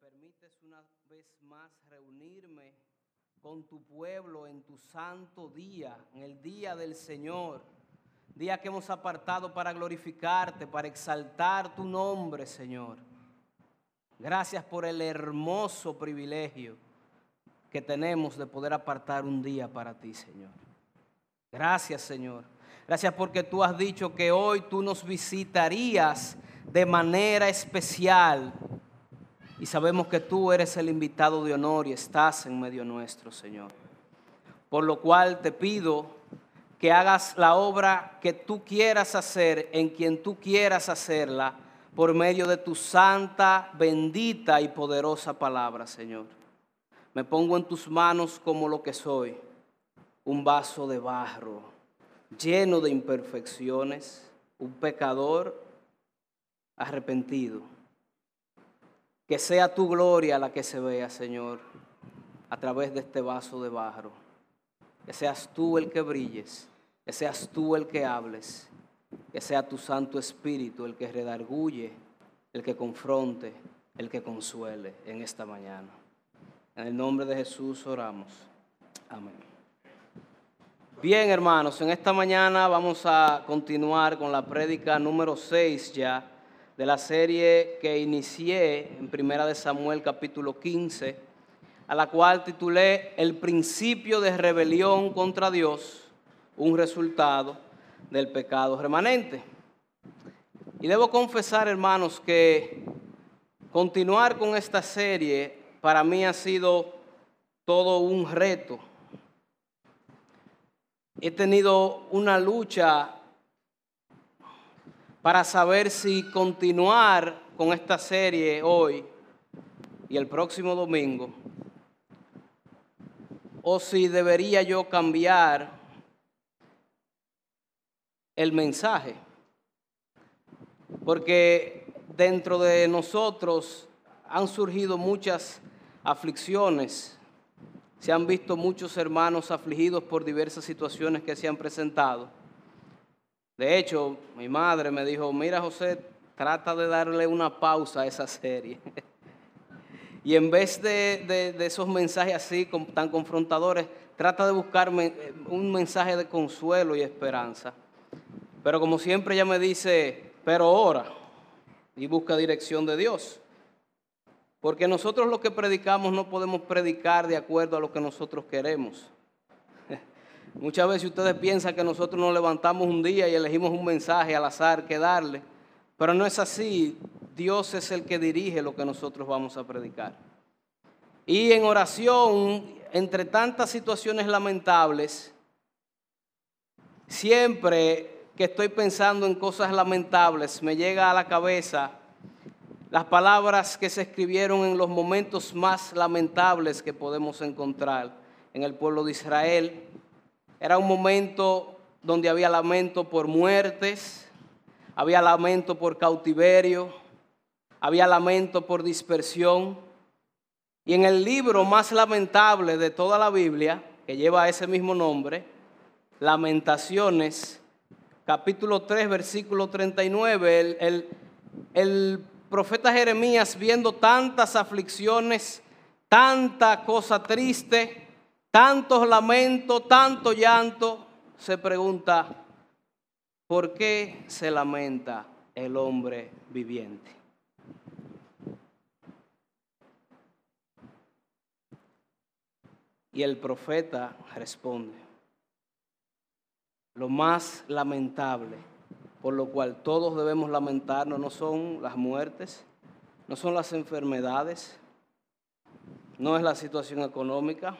permites una vez más reunirme con tu pueblo en tu santo día, en el día del Señor, día que hemos apartado para glorificarte, para exaltar tu nombre, Señor. Gracias por el hermoso privilegio que tenemos de poder apartar un día para ti, Señor. Gracias, Señor. Gracias porque tú has dicho que hoy tú nos visitarías de manera especial y sabemos que tú eres el invitado de honor y estás en medio nuestro, Señor. Por lo cual te pido que hagas la obra que tú quieras hacer en quien tú quieras hacerla por medio de tu santa, bendita y poderosa palabra, Señor. Me pongo en tus manos como lo que soy, un vaso de barro lleno de imperfecciones, un pecador arrepentido que sea tu gloria la que se vea, Señor, a través de este vaso de barro. Que seas tú el que brilles, que seas tú el que hables, que sea tu Santo Espíritu el que redarguye, el que confronte, el que consuele en esta mañana. En el nombre de Jesús oramos. Amén. Bien, hermanos, en esta mañana vamos a continuar con la prédica número 6 ya de la serie que inicié en Primera de Samuel capítulo 15, a la cual titulé El principio de rebelión contra Dios, un resultado del pecado remanente. Y debo confesar, hermanos, que continuar con esta serie para mí ha sido todo un reto. He tenido una lucha para saber si continuar con esta serie hoy y el próximo domingo o si debería yo cambiar el mensaje. Porque dentro de nosotros han surgido muchas aflicciones, se han visto muchos hermanos afligidos por diversas situaciones que se han presentado. De hecho, mi madre me dijo, mira José, trata de darle una pausa a esa serie. y en vez de, esos mensajes así tan confrontadores, trata de buscarme un mensaje de consuelo y esperanza. Pero como siempre ella me dice, pero ora y busca dirección de Dios. Porque nosotros lo que predicamos no podemos predicar de acuerdo a lo que nosotros queremos. Muchas veces ustedes piensan que nosotros nos levantamos un día y elegimos un mensaje al azar que darle, pero no es así. Dios es el que dirige lo que nosotros vamos a predicar. Y en oración, entre tantas situaciones lamentables, siempre que estoy pensando en cosas lamentables, me llega a la cabeza las palabras que se escribieron en los momentos más lamentables que podemos encontrar en el pueblo de Israel era un momento donde había lamento por muertes, había lamento por cautiverio, había lamento por dispersión. Y en el libro más lamentable de toda la Biblia, que lleva ese mismo nombre, Lamentaciones, capítulo 3, versículo 39, el, el, el profeta Jeremías viendo tantas aflicciones, tanta cosa triste, tantos lamentos, tanto llanto, se pregunta, ¿por qué se lamenta el hombre viviente? Y el profeta responde, lo más lamentable, por lo cual todos debemos lamentarnos, no son las muertes, no son las enfermedades, no es la situación económica,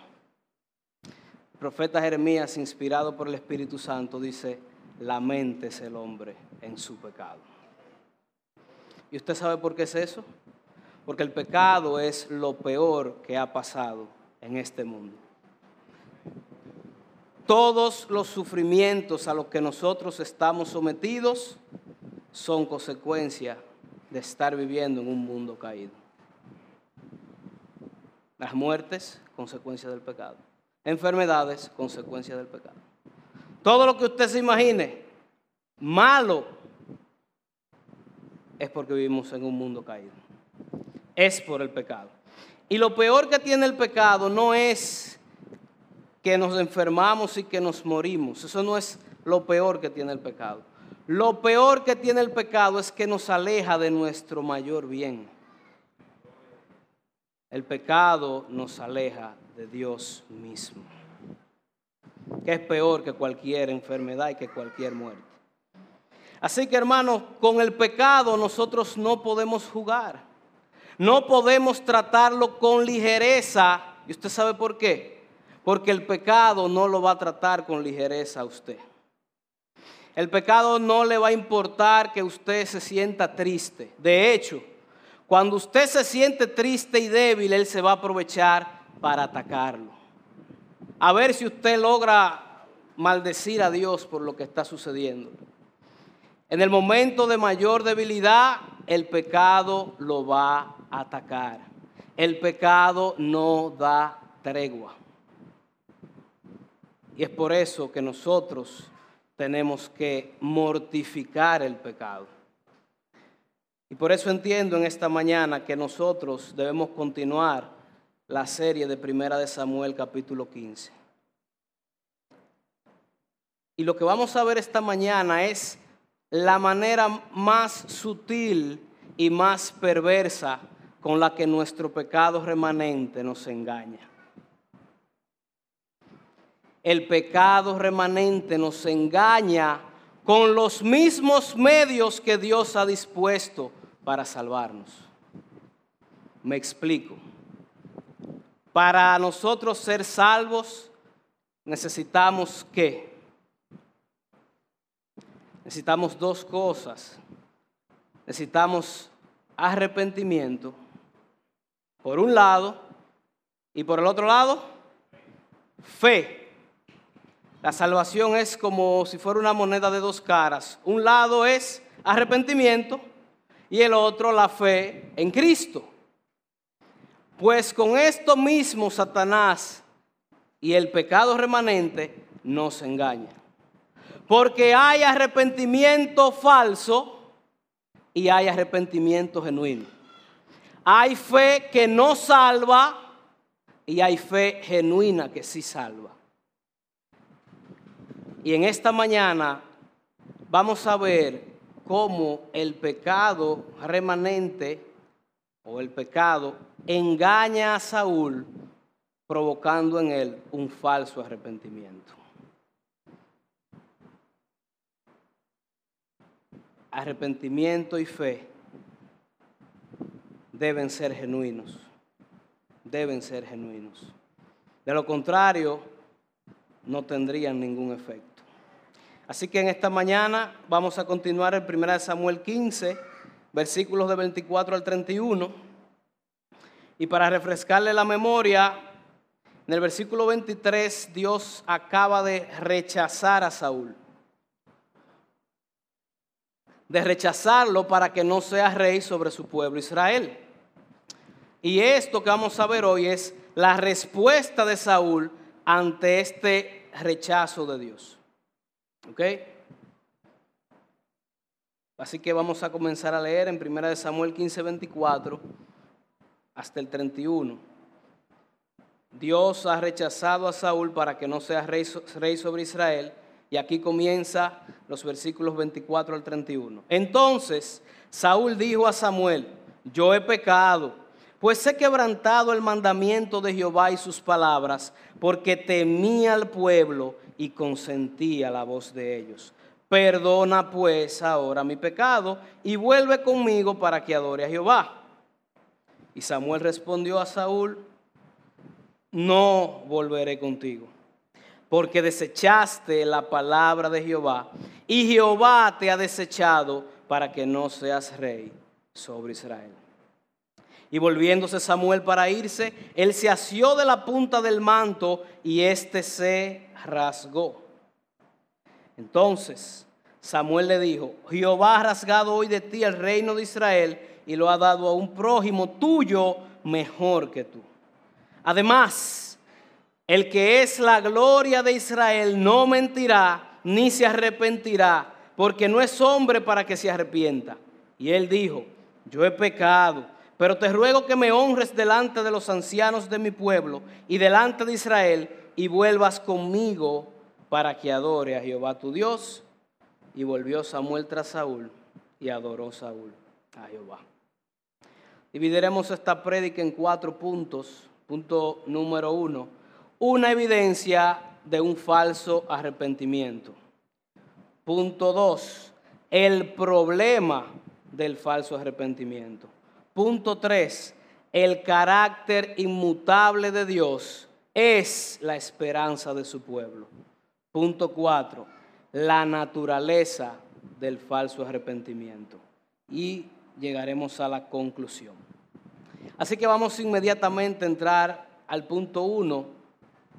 profeta Jeremías, inspirado por el Espíritu Santo, dice, lamentes el hombre en su pecado. ¿Y usted sabe por qué es eso? Porque el pecado es lo peor que ha pasado en este mundo. Todos los sufrimientos a los que nosotros estamos sometidos son consecuencia de estar viviendo en un mundo caído. Las muertes, consecuencia del pecado enfermedades, consecuencia del pecado. Todo lo que usted se imagine malo es porque vivimos en un mundo caído. es por el pecado. Y lo peor que tiene el pecado no es que nos enfermamos y que nos morimos. Eso no es lo peor que tiene el pecado. Lo peor que tiene el pecado es que nos aleja de nuestro mayor bien. El pecado nos aleja de Dios mismo, que es peor que cualquier enfermedad y que cualquier muerte. Así que hermanos, con el pecado nosotros no podemos jugar, no podemos tratarlo con ligereza. ¿Y usted sabe por qué? Porque el pecado no lo va a tratar con ligereza a usted. El pecado no le va a importar que usted se sienta triste. De hecho, cuando usted se siente triste y débil, Él se va a aprovechar para atacarlo. A ver si usted logra maldecir a Dios por lo que está sucediendo. En el momento de mayor debilidad, el pecado lo va a atacar. El pecado no da tregua. Y es por eso que nosotros tenemos que mortificar el pecado. Y por eso entiendo en esta mañana que nosotros debemos continuar la serie de Primera de Samuel capítulo 15. Y lo que vamos a ver esta mañana es la manera más sutil y más perversa con la que nuestro pecado remanente nos engaña el pecado remanente nos engaña con los mismos medios que Dios ha dispuesto para salvarnos. Me explico. Para nosotros ser salvos necesitamos qué? Necesitamos dos cosas. Necesitamos arrepentimiento, por un lado, y por el otro lado, fe. La salvación es como si fuera una moneda de dos caras. Un lado es arrepentimiento y el otro la fe en Cristo. Pues con esto mismo Satanás y el pecado remanente nos engañan. Porque hay arrepentimiento falso y hay arrepentimiento genuino. Hay fe que no salva y hay fe genuina que sí salva. Y en esta mañana vamos a ver cómo el pecado remanente o el pecado engaña a Saúl provocando en él un falso arrepentimiento. Arrepentimiento y fe deben ser genuinos, deben ser genuinos. De lo contrario, no tendrían ningún efecto. Así que en esta mañana vamos a continuar el 1 Samuel 15, versículos de 24 al 31. Y para refrescarle la memoria, en el versículo 23 Dios acaba de rechazar a Saúl. De rechazarlo para que no sea rey sobre su pueblo Israel. Y esto que vamos a ver hoy es la respuesta de Saúl ante este rechazo de Dios. ¿Ok? Así que vamos a comenzar a leer en 1 Samuel 15, 24 hasta el 31. Dios ha rechazado a Saúl para que no sea rey, rey sobre Israel. Y aquí comienza los versículos 24 al 31. Entonces Saúl dijo a Samuel, yo he pecado, pues he quebrantado el mandamiento de Jehová y sus palabras, porque temía al pueblo y consentía la voz de ellos. Perdona pues ahora mi pecado y vuelve conmigo para que adore a Jehová. Y Samuel respondió a Saúl, no volveré contigo, porque desechaste la palabra de Jehová y Jehová te ha desechado para que no seas rey sobre Israel. Y volviéndose Samuel para irse, él se asió de la punta del manto y éste se rasgó. Entonces Samuel le dijo, Jehová ha rasgado hoy de ti el reino de Israel y lo ha dado a un prójimo tuyo mejor que tú. Además, el que es la gloria de Israel no mentirá ni se arrepentirá, porque no es hombre para que se arrepienta. Y él dijo, yo he pecado Pero te ruego que me honres delante de los ancianos de mi pueblo y delante de Israel y vuelvas conmigo para que adore a Jehová tu Dios. Y volvió Samuel tras Saúl y adoró Saúl a Jehová. Dividiremos esta prédica en cuatro puntos. Punto número uno, una evidencia de un falso arrepentimiento. Punto dos, el problema del falso arrepentimiento. Punto tres, el carácter inmutable de Dios es la esperanza de su pueblo. Punto cuatro, la naturaleza del falso arrepentimiento. Y llegaremos a la conclusión. Así que vamos inmediatamente a entrar al punto uno,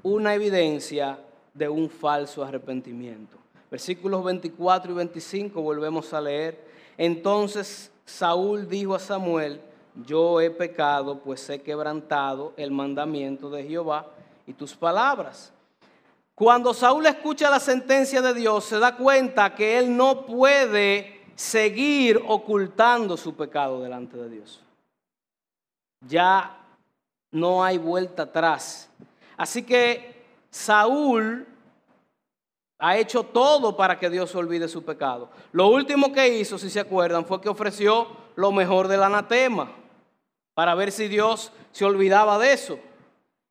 una evidencia de un falso arrepentimiento. Versículos 24 y 25 volvemos a leer. Entonces Saúl dijo a Samuel, yo he pecado, pues he quebrantado el mandamiento de Jehová y tus palabras. Cuando Saúl escucha la sentencia de Dios, se da cuenta que él no puede seguir ocultando su pecado delante de Dios. Ya no hay vuelta atrás. Así que Saúl ha hecho todo para que Dios olvide su pecado. Lo último que hizo, si se acuerdan, fue que ofreció lo mejor del anatema para ver si Dios se olvidaba de eso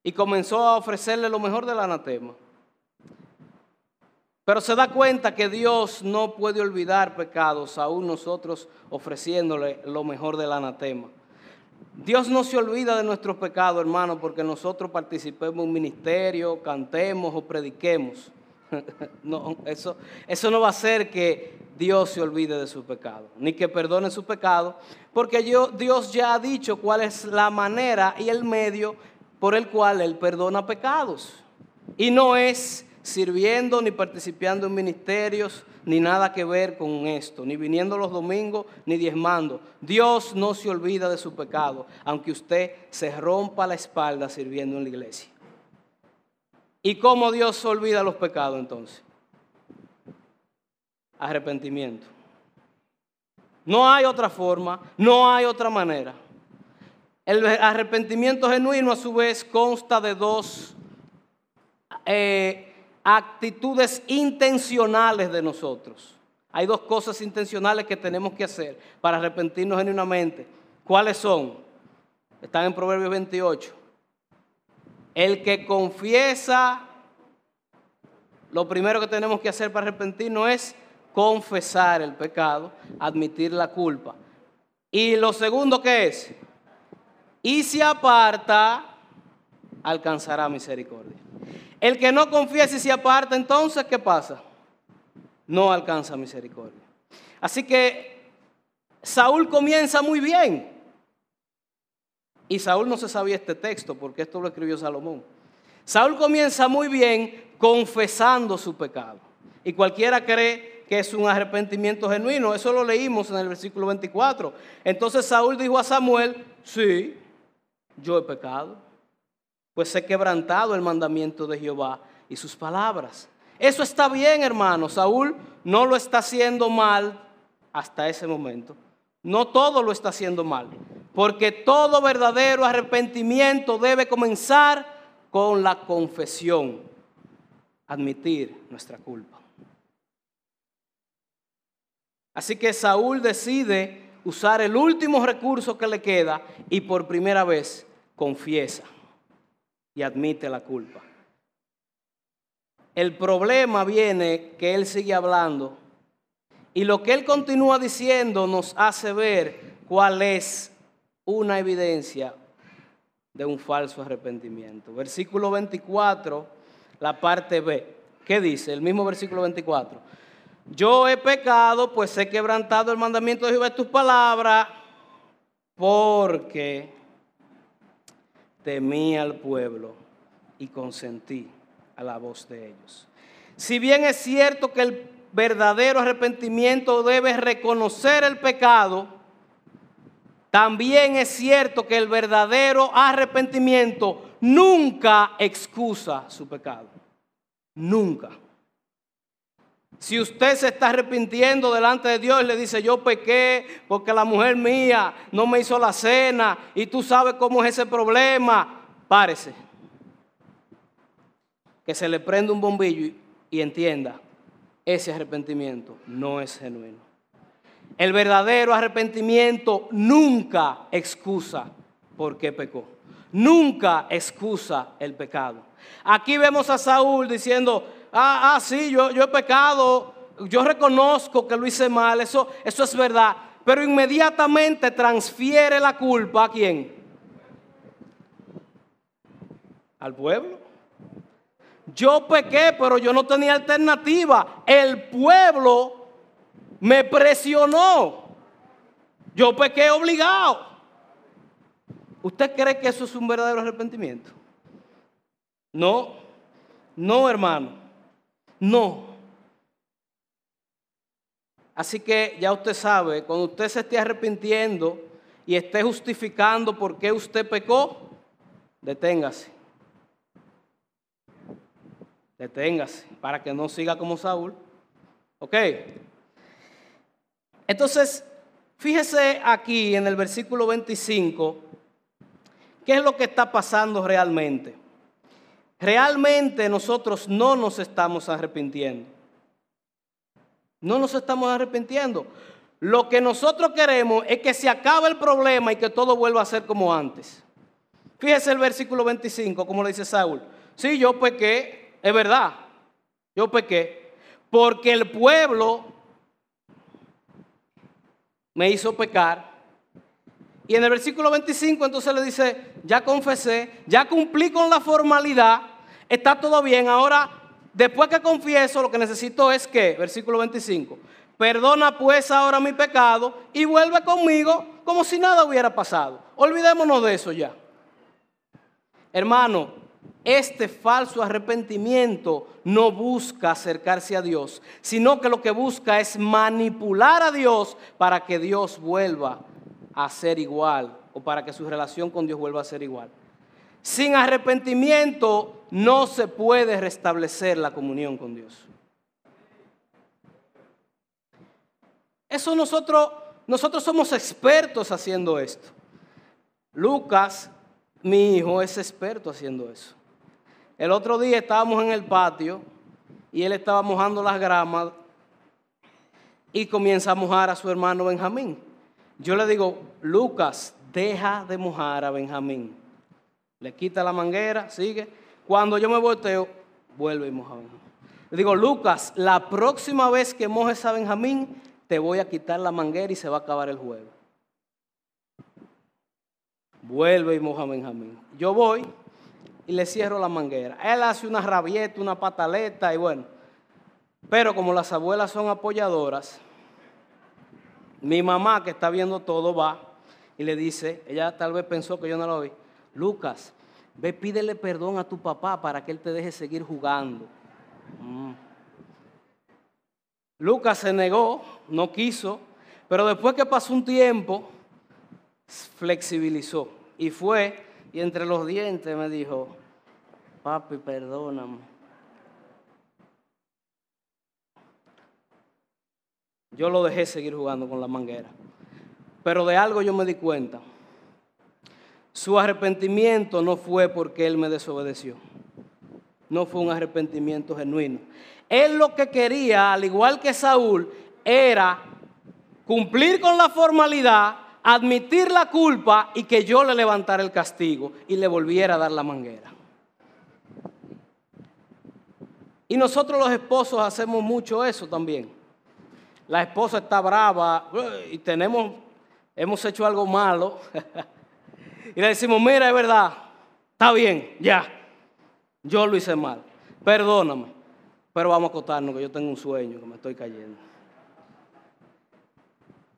y comenzó a ofrecerle lo mejor del anatema. Pero se da cuenta que Dios no puede olvidar pecados, aún nosotros ofreciéndole lo mejor del anatema. Dios no se olvida de nuestros pecados, hermano, porque nosotros participemos en un ministerio, cantemos o prediquemos. No, eso, eso no va a hacer que Dios se olvide de su pecado, ni que perdone su pecado, porque Dios ya ha dicho cuál es la manera y el medio por el cual Él perdona pecados. Y no es sirviendo ni participando en ministerios, ni nada que ver con esto, ni viniendo los domingos, ni diezmando. Dios no se olvida de su pecado, aunque usted se rompa la espalda sirviendo en la iglesia. ¿Y cómo Dios se olvida los pecados entonces? Arrepentimiento. No hay otra forma, no hay otra manera. El arrepentimiento genuino a su vez consta de dos eh, actitudes intencionales de nosotros. Hay dos cosas intencionales que tenemos que hacer para arrepentirnos genuinamente. ¿Cuáles son? Están en Proverbios 28. El que confiesa, lo primero que tenemos que hacer para arrepentirnos es confesar el pecado, admitir la culpa. Y lo segundo que es, y se aparta, alcanzará misericordia. El que no confiesa y se aparta, entonces, ¿qué pasa? No alcanza misericordia. Así que Saúl comienza muy bien. Y Saúl no se sabía este texto porque esto lo escribió Salomón. Saúl comienza muy bien confesando su pecado. Y cualquiera cree que es un arrepentimiento genuino. Eso lo leímos en el versículo 24. Entonces Saúl dijo a Samuel, sí, yo he pecado, pues he quebrantado el mandamiento de Jehová y sus palabras. Eso está bien, hermano. Saúl no lo está haciendo mal hasta ese momento. No todo lo está haciendo mal, porque todo verdadero arrepentimiento debe comenzar con la confesión, admitir nuestra culpa. Así que Saúl decide usar el último recurso que le queda y por primera vez confiesa y admite la culpa. El problema viene que él sigue hablando y lo que él continúa diciendo nos hace ver cuál es una evidencia de un falso arrepentimiento. Versículo 24, la parte B. ¿Qué dice? El mismo versículo 24. Yo he pecado, pues he quebrantado el mandamiento de Jehová tus palabras, porque temí al pueblo y consentí a la voz de ellos. Si bien es cierto que el verdadero arrepentimiento debe reconocer el pecado, también es cierto que el verdadero arrepentimiento nunca excusa su pecado. Nunca. Si usted se está arrepintiendo delante de Dios le dice, yo pequé porque la mujer mía no me hizo la cena y tú sabes cómo es ese problema, párese. Que se le prenda un bombillo y entienda, ese arrepentimiento no es genuino. El verdadero arrepentimiento nunca excusa por qué pecó. Nunca excusa el pecado. Aquí vemos a Saúl diciendo, ah, ah, sí, yo, yo he pecado, yo reconozco que lo hice mal, eso, eso es verdad, pero inmediatamente transfiere la culpa a quién? Al pueblo. Yo pequé, pero yo no tenía alternativa. El pueblo me presionó. Yo pequé obligado. ¿Usted cree que eso es un verdadero arrepentimiento? No, no hermano. No. Así que ya usted sabe, cuando usted se esté arrepintiendo y esté justificando por qué usted pecó, deténgase. Deténgase para que no siga como Saúl. ¿Ok? Entonces, fíjese aquí en el versículo 25, ¿qué es lo que está pasando realmente? Realmente nosotros no nos estamos arrepintiendo. No nos estamos arrepintiendo. Lo que nosotros queremos es que se acabe el problema y que todo vuelva a ser como antes. Fíjese el versículo 25, como le dice Saúl. Sí, yo pequé, es verdad, yo pequé, porque el pueblo me hizo pecar. Y en el versículo 25 entonces le dice, ya confesé, ya cumplí con la formalidad, está todo bien. Ahora, después que confieso, lo que necesito es que, versículo 25, perdona pues ahora mi pecado y vuelve conmigo como si nada hubiera pasado. Olvidémonos de eso ya. Hermano, este falso arrepentimiento no busca acercarse a Dios, sino que lo que busca es manipular a Dios para que Dios vuelva a ser igual o para que su relación con Dios vuelva a ser igual. Sin arrepentimiento no se puede restablecer la comunión con Dios. Eso nosotros, nosotros somos expertos haciendo esto. Lucas, mi hijo, es experto haciendo eso. El otro día estábamos en el patio y él estaba mojando las gramas y comienza a mojar a su hermano Benjamín. Yo le digo, Lucas, deja de mojar a Benjamín. Le quita la manguera, sigue. Cuando yo me volteo, vuelve y moja a Benjamín. Le digo, Lucas, la próxima vez que mojes a Benjamín, te voy a quitar la manguera y se va a acabar el juego. Vuelve y moja a Benjamín. Yo voy y le cierro la manguera. Él hace una rabieta, una pataleta y bueno. Pero como las abuelas son apoyadoras, mi mamá que está viendo todo va y le dice, ella tal vez pensó que yo no lo vi, Lucas, ve pídele perdón a tu papá para que él te deje seguir jugando. Mm. Lucas se negó, no quiso, pero después que pasó un tiempo, flexibilizó y fue y entre los dientes me dijo, papi, perdóname. Yo lo dejé seguir jugando con la manguera. Pero de algo yo me di cuenta. Su arrepentimiento no fue porque él me desobedeció. No fue un arrepentimiento genuino. Él lo que quería, al igual que Saúl, era cumplir con la formalidad, admitir la culpa y que yo le levantara el castigo y le volviera a dar la manguera. Y nosotros los esposos hacemos mucho eso también. La esposa está brava y tenemos, hemos hecho algo malo. y le decimos, mira, es verdad, está bien, ya, yo lo hice mal, perdóname, pero vamos a acostarnos que yo tengo un sueño, que me estoy cayendo.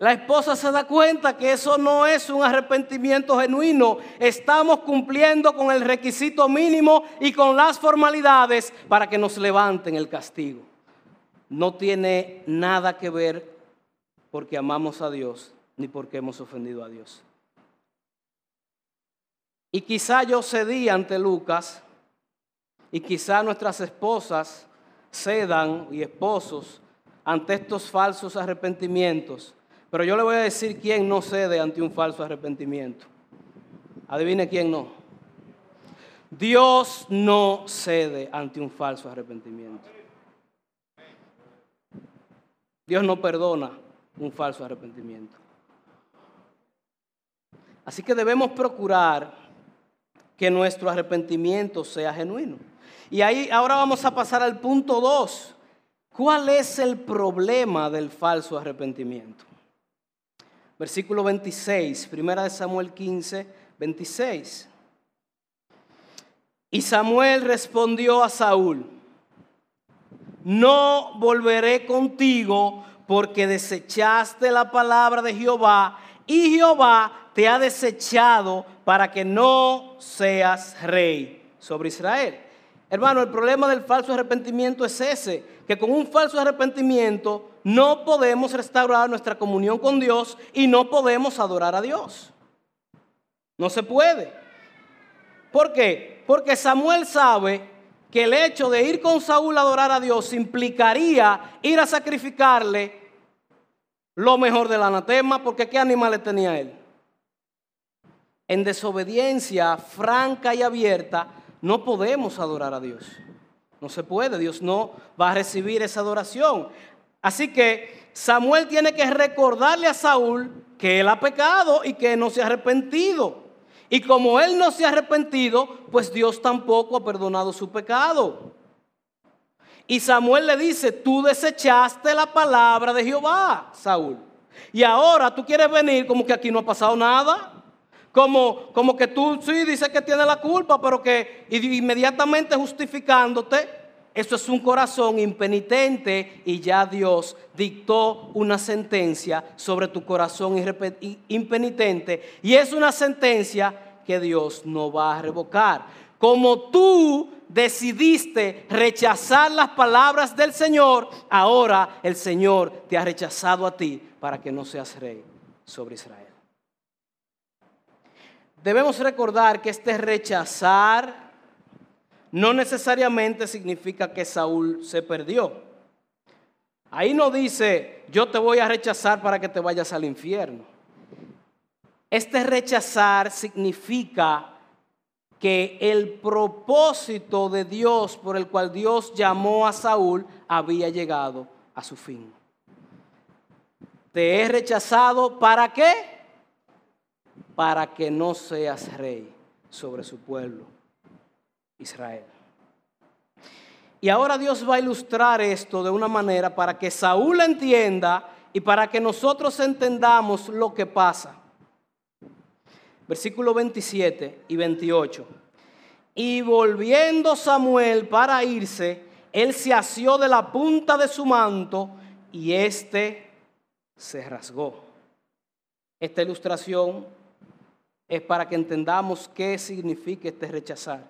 La esposa se da cuenta que eso no es un arrepentimiento genuino. Estamos cumpliendo con el requisito mínimo y con las formalidades para que nos levanten el castigo. No tiene nada que ver porque amamos a Dios ni porque hemos ofendido a Dios. Y quizá yo cedí ante Lucas y quizá nuestras esposas cedan y esposos ante estos falsos arrepentimientos. Pero yo le voy a decir quién no cede ante un falso arrepentimiento. Adivine quién no. Dios no cede ante un falso arrepentimiento. Dios no perdona un falso arrepentimiento. Así que debemos procurar que nuestro arrepentimiento sea genuino. Y ahí ahora vamos a pasar al punto 2. ¿Cuál es el problema del falso arrepentimiento? Versículo 26, primera de Samuel 15, 26. Y Samuel respondió a Saúl, no volveré contigo porque desechaste la palabra de Jehová y Jehová te ha desechado para que no seas rey sobre Israel. Hermano, el problema del falso arrepentimiento es ese, que con un falso arrepentimiento no podemos restaurar nuestra comunión con Dios y no podemos adorar a Dios. No se puede. ¿Por qué? Porque Samuel sabe que el hecho de ir con Saúl a adorar a Dios implicaría ir a sacrificarle lo mejor del anatema, porque ¿qué animales tenía él? En desobediencia franca y abierta, no podemos adorar a Dios. No se puede, Dios no va a recibir esa adoración. Así que Samuel tiene que recordarle a Saúl que él ha pecado y que no se ha arrepentido. Y como él no se ha arrepentido, pues Dios tampoco ha perdonado su pecado. Y Samuel le dice, tú desechaste la palabra de Jehová, Saúl. Y ahora tú quieres venir como que aquí no ha pasado nada. Como, como que tú sí dices que tiene la culpa, pero que inmediatamente justificándote, eso es un corazón impenitente y ya Dios dictó una sentencia sobre tu corazón impenitente. Y es una sentencia que Dios no va a revocar. Como tú decidiste rechazar las palabras del Señor, ahora el Señor te ha rechazado a ti para que no seas rey sobre Israel. Debemos recordar que este rechazar no necesariamente significa que Saúl se perdió. Ahí no dice, yo te voy a rechazar para que te vayas al infierno. Este rechazar significa que el propósito de Dios por el cual Dios llamó a Saúl había llegado a su fin. Te he rechazado para qué? Para que no seas rey sobre su pueblo, Israel. Y ahora Dios va a ilustrar esto de una manera para que Saúl entienda y para que nosotros entendamos lo que pasa versículo 27 y 28. Y volviendo Samuel para irse, él se asió de la punta de su manto y éste se rasgó. Esta ilustración es para que entendamos qué significa este rechazar.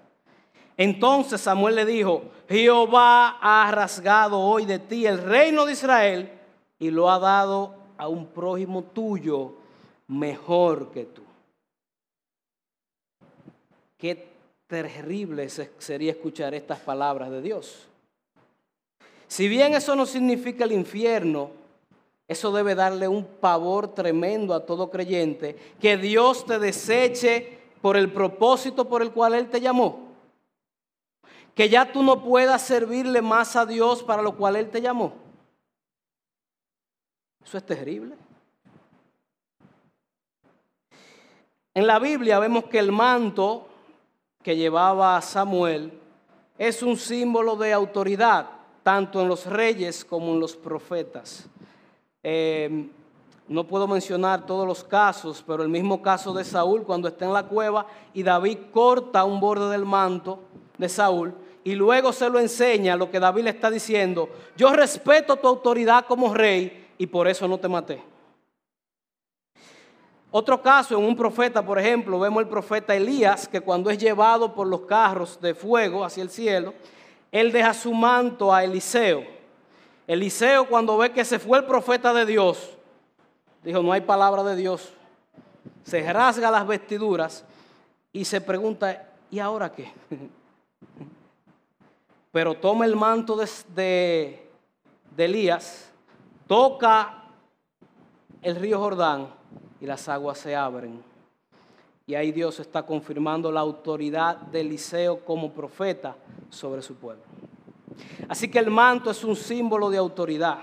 Entonces Samuel le dijo, Jehová ha rasgado hoy de ti el reino de Israel y lo ha dado a un prójimo tuyo mejor que tú. Qué terrible sería escuchar estas palabras de Dios. Si bien eso no significa el infierno, eso debe darle un pavor tremendo a todo creyente, que Dios te deseche por el propósito por el cual Él te llamó. Que ya tú no puedas servirle más a Dios para lo cual Él te llamó. Eso es terrible. En la Biblia vemos que el manto que llevaba Samuel es un símbolo de autoridad, tanto en los reyes como en los profetas. Em, no puedo mencionar todos los casos, pero el mismo caso de Saúl cuando está en la cueva y David corta un borde del manto de Saúl y luego se lo enseña lo que David le está diciendo, yo respeto tu autoridad como rey y por eso no te maté. Otro caso, en un profeta, por ejemplo, vemos el profeta Elías, que cuando es llevado por los carros de fuego hacia el cielo, él deja su manto a Eliseo. Eliseo cuando ve que se fue el profeta de Dios, dijo, no hay palabra de Dios. Se rasga las vestiduras y se pregunta, ¿y ahora qué? Pero toma el manto de, de, de Elías, toca el río Jordán y las aguas se abren. Y ahí Dios está confirmando la autoridad de Eliseo como profeta sobre su pueblo. Así que el manto es un símbolo de autoridad.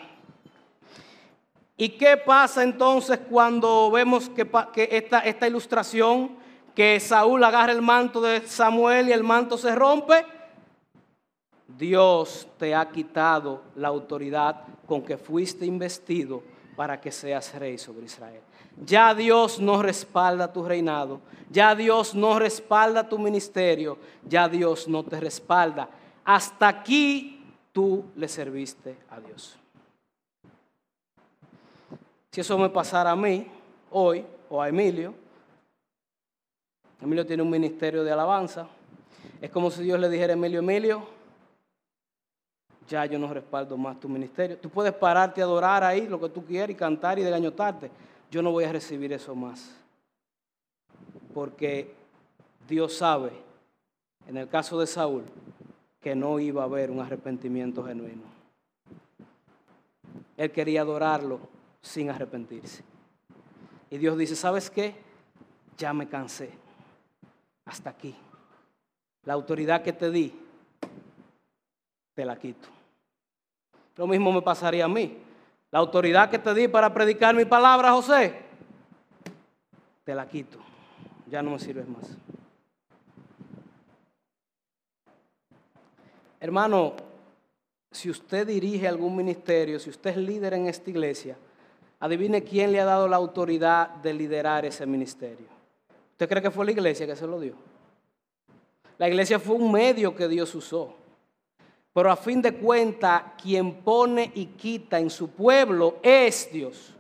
¿Y qué pasa entonces cuando vemos que, esta, esta ilustración, que Saúl agarra el manto de Samuel y el manto se rompe? Dios te ha quitado la autoridad con que fuiste investido para que seas rey sobre Israel. Ya Dios no respalda tu reinado, ya Dios no respalda tu ministerio, ya Dios no te respalda. Hasta aquí tú le serviste a Dios. Si eso me pasara a mí hoy o a Emilio, Emilio tiene un ministerio de alabanza, es como si Dios le dijera a Emilio, Emilio, ya yo no respaldo más tu ministerio. Tú puedes pararte a adorar ahí lo que tú quieras y cantar y degañotarte. Yo no voy a recibir eso más. Porque Dios sabe, en el caso de Saúl, que no iba a haber un arrepentimiento genuino. Él quería adorarlo sin arrepentirse. Y Dios dice, ¿sabes qué? Ya me cansé. Hasta aquí. La autoridad que te di, te la quito. Lo mismo me pasaría a mí. La autoridad que te di para predicar mi palabra, José, te la quito. Ya no me sirves más. Hermano, si usted dirige algún ministerio, si usted es líder en esta iglesia, adivine quién le ha dado la autoridad de liderar ese ministerio. ¿Usted cree que fue la iglesia que se lo dio? La iglesia fue un medio que Dios usó. Pero a fin de cuentas, quien pone y quita en su pueblo es Dios.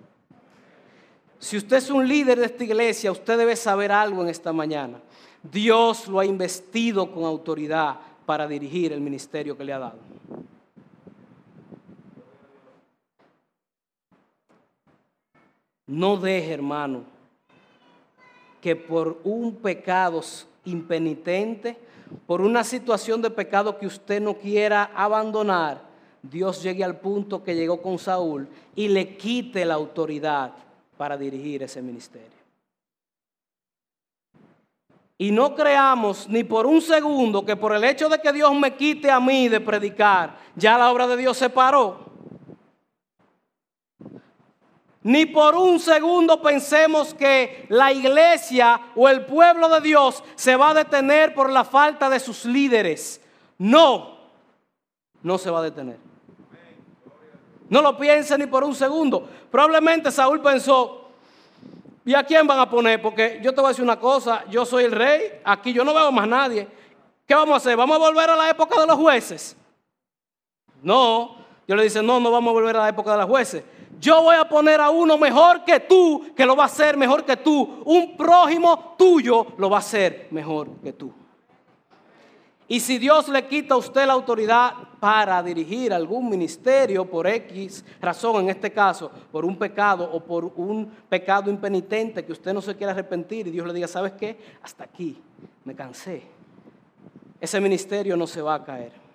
Si usted es un líder de esta iglesia, usted debe saber algo en esta mañana. Dios lo ha investido con autoridad para dirigir el ministerio que le ha dado. No deje, hermano, que por un pecado impenitente por una situación de pecado que usted no quiera abandonar, Dios llegue al punto que llegó con Saúl y le quite la autoridad para dirigir ese ministerio. Y no creamos ni por un segundo que por el hecho de que Dios me quite a mí de predicar, ya la obra de Dios se paró. Ni por un segundo pensemos que la iglesia o el pueblo de Dios se va a detener por la falta de sus líderes. No, no se va a detener. No lo piense ni por un segundo. Probablemente Saúl pensó, ¿y a quién van a poner? Porque yo te voy a decir una cosa, yo soy el rey, aquí yo no veo más nadie. ¿Qué vamos a hacer? ¿Vamos a volver a la época de los jueces? No, yo le dice, no, no vamos a volver a la época de los jueces yo voy a poner a uno mejor que tú, que lo va a hacer mejor que tú. Un prójimo tuyo lo va a hacer mejor que tú. Y si Dios le quita a usted la autoridad para dirigir algún ministerio por X razón, en este caso, por un pecado o por un pecado impenitente que usted no se quiera arrepentir y Dios le diga, ¿sabes qué? Hasta aquí, me cansé. Ese ministerio no se va a caer.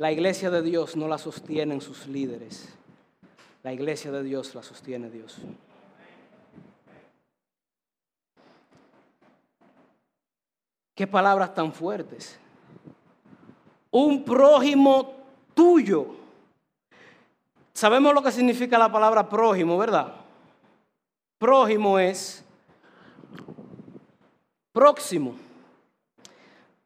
La iglesia de Dios no la sostienen sus líderes. La iglesia de Dios la sostiene Dios. Qué palabras tan fuertes. Un prójimo tuyo. Sabemos lo que significa la palabra prójimo, ¿verdad? Prójimo es próximo.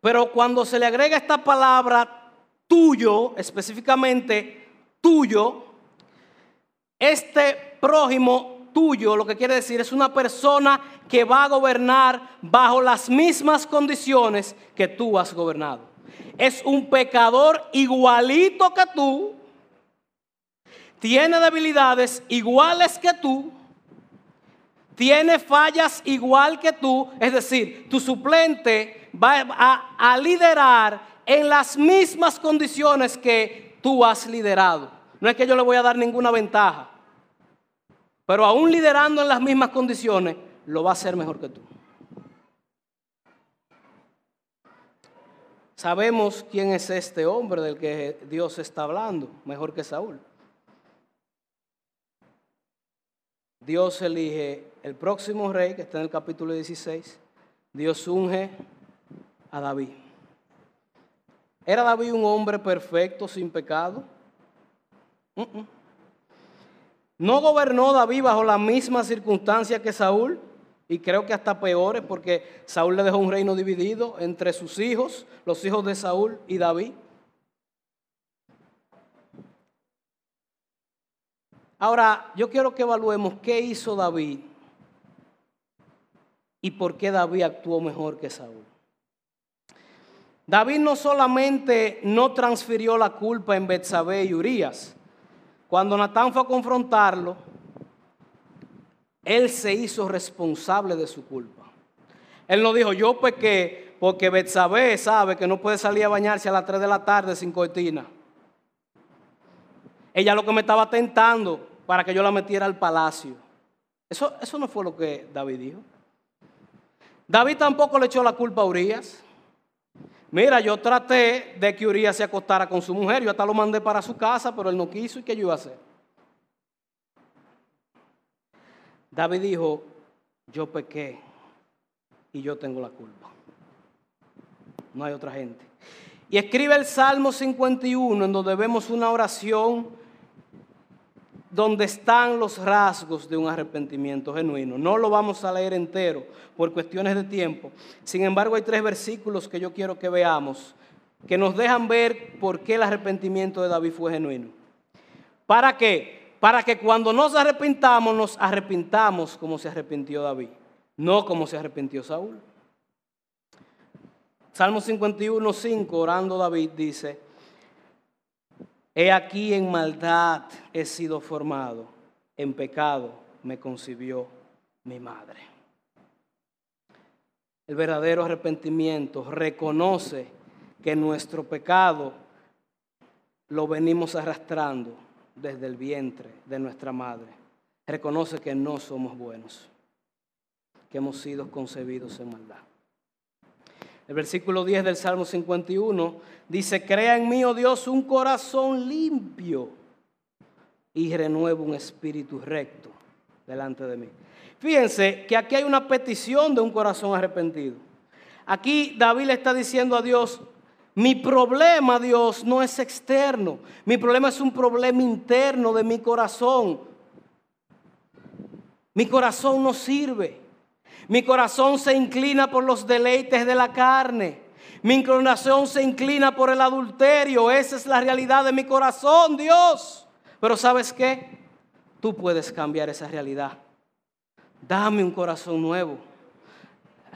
Pero cuando se le agrega esta palabra tuyo, específicamente tuyo, este prójimo tuyo, lo que quiere decir es una persona que va a gobernar bajo las mismas condiciones que tú has gobernado. Es un pecador igualito que tú, tiene debilidades iguales que tú, tiene fallas igual que tú, es decir, tu suplente va a, a liderar en las mismas condiciones que tú has liderado. No es que yo le voy a dar ninguna ventaja, pero aún liderando en las mismas condiciones, lo va a hacer mejor que tú. Sabemos quién es este hombre del que Dios está hablando, mejor que Saúl. Dios elige el próximo rey, que está en el capítulo 16. Dios unge a David. ¿Era David un hombre perfecto, sin pecado? ¿No gobernó David bajo la misma circunstancia que Saúl? Y creo que hasta peores porque Saúl le dejó un reino dividido entre sus hijos, los hijos de Saúl y David. Ahora, yo quiero que evaluemos qué hizo David y por qué David actuó mejor que Saúl. David no solamente no transfirió la culpa en Betsabé y Urias. Cuando Natán fue a confrontarlo, él se hizo responsable de su culpa. Él no dijo, yo pequé porque Betsabé sabe que no puede salir a bañarse a las 3 de la tarde sin cortina. Ella lo que me estaba tentando para que yo la metiera al palacio. Eso, eso no fue lo que David dijo. David tampoco le echó la culpa a Urias. Mira, yo traté de que Urias se acostara con su mujer, yo hasta lo mandé para su casa, pero él no quiso y ¿qué yo iba a hacer? David dijo, yo pequé y yo tengo la culpa. No hay otra gente. Y escribe el Salmo 51 en donde vemos una oración donde están los rasgos de un arrepentimiento genuino. No lo vamos a leer entero por cuestiones de tiempo. Sin embargo, hay tres versículos que yo quiero que veamos que nos dejan ver por qué el arrepentimiento de David fue genuino. ¿Para qué? para que cuando nos arrepintamos, nos arrepintamos como se arrepintió David, no como se arrepintió Saúl. Salmo 51, 5, orando David, dice, He aquí en maldad he sido formado, en pecado me concibió mi madre. El verdadero arrepentimiento reconoce que nuestro pecado lo venimos arrastrando desde el vientre de nuestra madre. Reconoce que no somos buenos, que hemos sido concebidos en maldad. El versículo 10 del Salmo 51 dice, crea en mí, oh Dios, un corazón limpio y renueva un espíritu recto delante de mí. Fíjense que aquí hay una petición de un corazón arrepentido. Aquí David le está diciendo a Dios, mi problema, Dios, no es externo. Mi problema es un problema interno de mi corazón. Mi corazón no sirve. Mi corazón se inclina por los deleites de la carne. Mi inclinación se inclina por el adulterio. Esa es la realidad de mi corazón, Dios. Pero ¿sabes qué? Tú puedes cambiar esa realidad. Dame un corazón nuevo.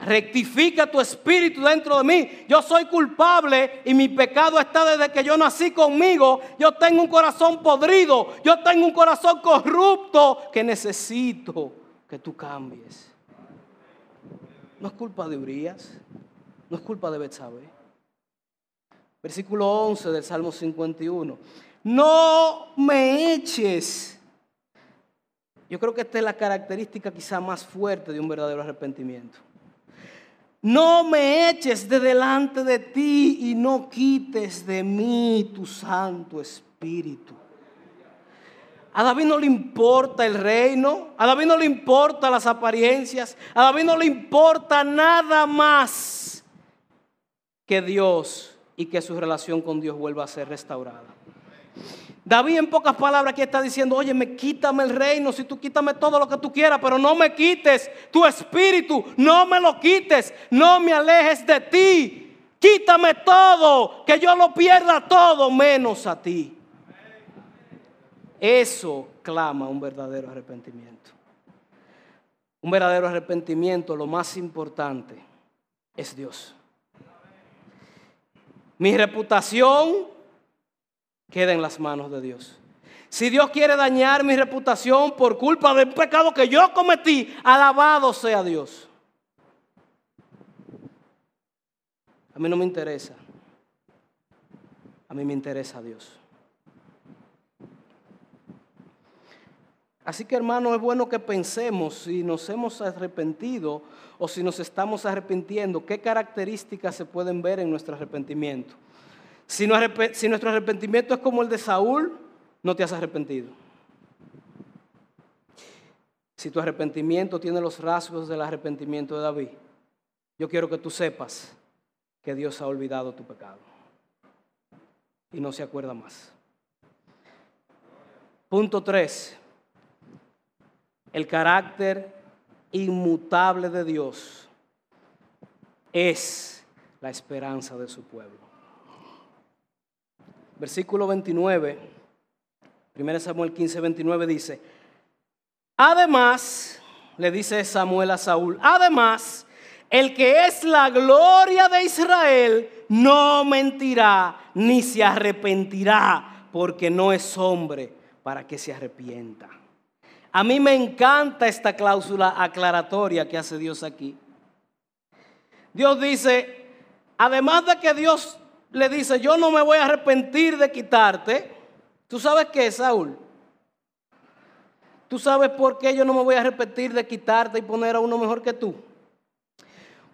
Rectifica tu espíritu dentro de mí. Yo soy culpable y mi pecado está desde que yo nací conmigo. Yo tengo un corazón podrido. Yo tengo un corazón corrupto que necesito que tú cambies. No es culpa de Urias. No es culpa de Betsabé. Versículo 11 del Salmo 51. No me eches. Yo creo que esta es la característica quizá más fuerte de un verdadero arrepentimiento no me eches de delante de ti y no quites de mí tu Santo Espíritu. A David no le importa el reino, a David no le importa las apariencias, a David no le importa nada más que Dios y que su relación con Dios vuelva a ser restaurada. David en pocas palabras aquí está diciendo, oye, me quítame el reino, si tú quítame todo lo que tú quieras, pero no me quites tu espíritu, no me lo quites, no me alejes de ti. Quítame todo, que yo lo pierda todo menos a ti. Eso clama un verdadero arrepentimiento. Un verdadero arrepentimiento, lo más importante, es Dios. Mi reputación queda en las manos de Dios. Si Dios quiere dañar mi reputación por culpa del pecado que yo cometí, alabado sea Dios. A mí no me interesa. A mí me interesa Dios. Así que hermano, es bueno que pensemos si nos hemos arrepentido o si nos estamos arrepintiendo, qué características se pueden ver en nuestro arrepentimiento. Si, nuestro arrepentimiento es como el de Saúl, no te has arrepentido. Si tu arrepentimiento tiene los rasgos del arrepentimiento de David, yo quiero que tú sepas que Dios ha olvidado tu pecado y no se acuerda más. Punto 3. El carácter inmutable de Dios es la esperanza de su pueblo. Versículo 29, 1 Samuel 15, 29 dice, además, le dice Samuel a Saúl, además, el que es la gloria de Israel no mentirá ni se arrepentirá, porque no es hombre para que se arrepienta. A mí me encanta esta cláusula aclaratoria que hace Dios aquí. Dios dice, además de que Dios le dice, yo no me voy a arrepentir de quitarte, ¿tú sabes qué, Saúl? ¿Tú sabes por qué yo no me voy a arrepentir de quitarte y poner a uno mejor que tú?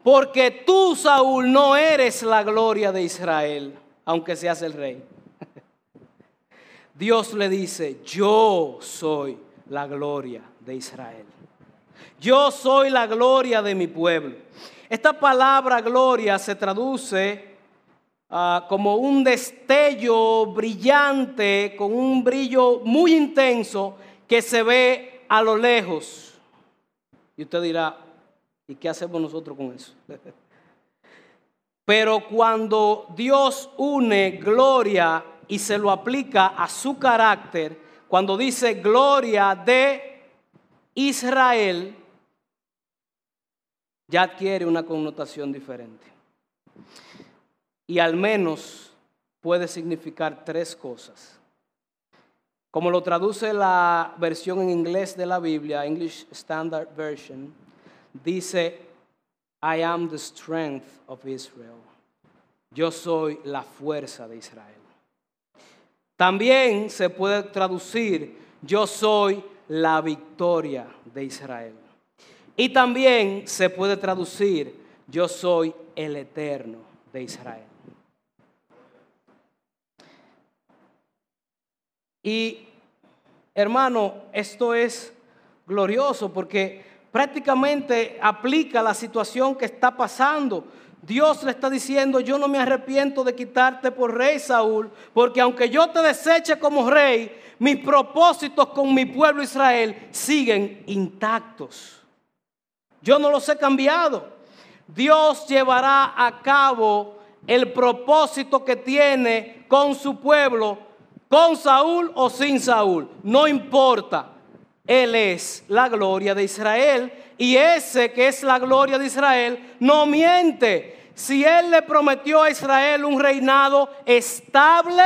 Porque tú, Saúl, no eres la gloria de Israel, aunque seas el rey. Dios le dice, yo soy la gloria de Israel. Yo soy la gloria de mi pueblo. Esta palabra gloria se traduce ah, como un destello brillante, con un brillo muy intenso que se ve a lo lejos. Y usted dirá, ¿y qué hacemos nosotros con eso? Pero cuando Dios une gloria y se lo aplica a su carácter, cuando dice gloria de Israel, ya adquiere una connotación diferente. Y al menos puede significar tres cosas. Como lo traduce la versión en inglés de la Biblia, English Standard Version, dice, I am the strength of Israel. Yo soy la fuerza de Israel. También se puede traducir, yo soy la victoria de Israel. Y también se puede traducir, yo soy el eterno de Israel. Y hermano, esto es glorioso porque prácticamente aplica la situación que está pasando. Dios le está diciendo, yo no me arrepiento de quitarte por rey Saúl, porque aunque yo te deseche como rey, mis propósitos con mi pueblo Israel siguen intactos. Yo no los he cambiado. Dios llevará a cabo el propósito que tiene con su pueblo, con Saúl o sin Saúl. No importa. Él es la gloria de Israel y ese que es la gloria de Israel no miente si Él le prometió a Israel un reinado estable,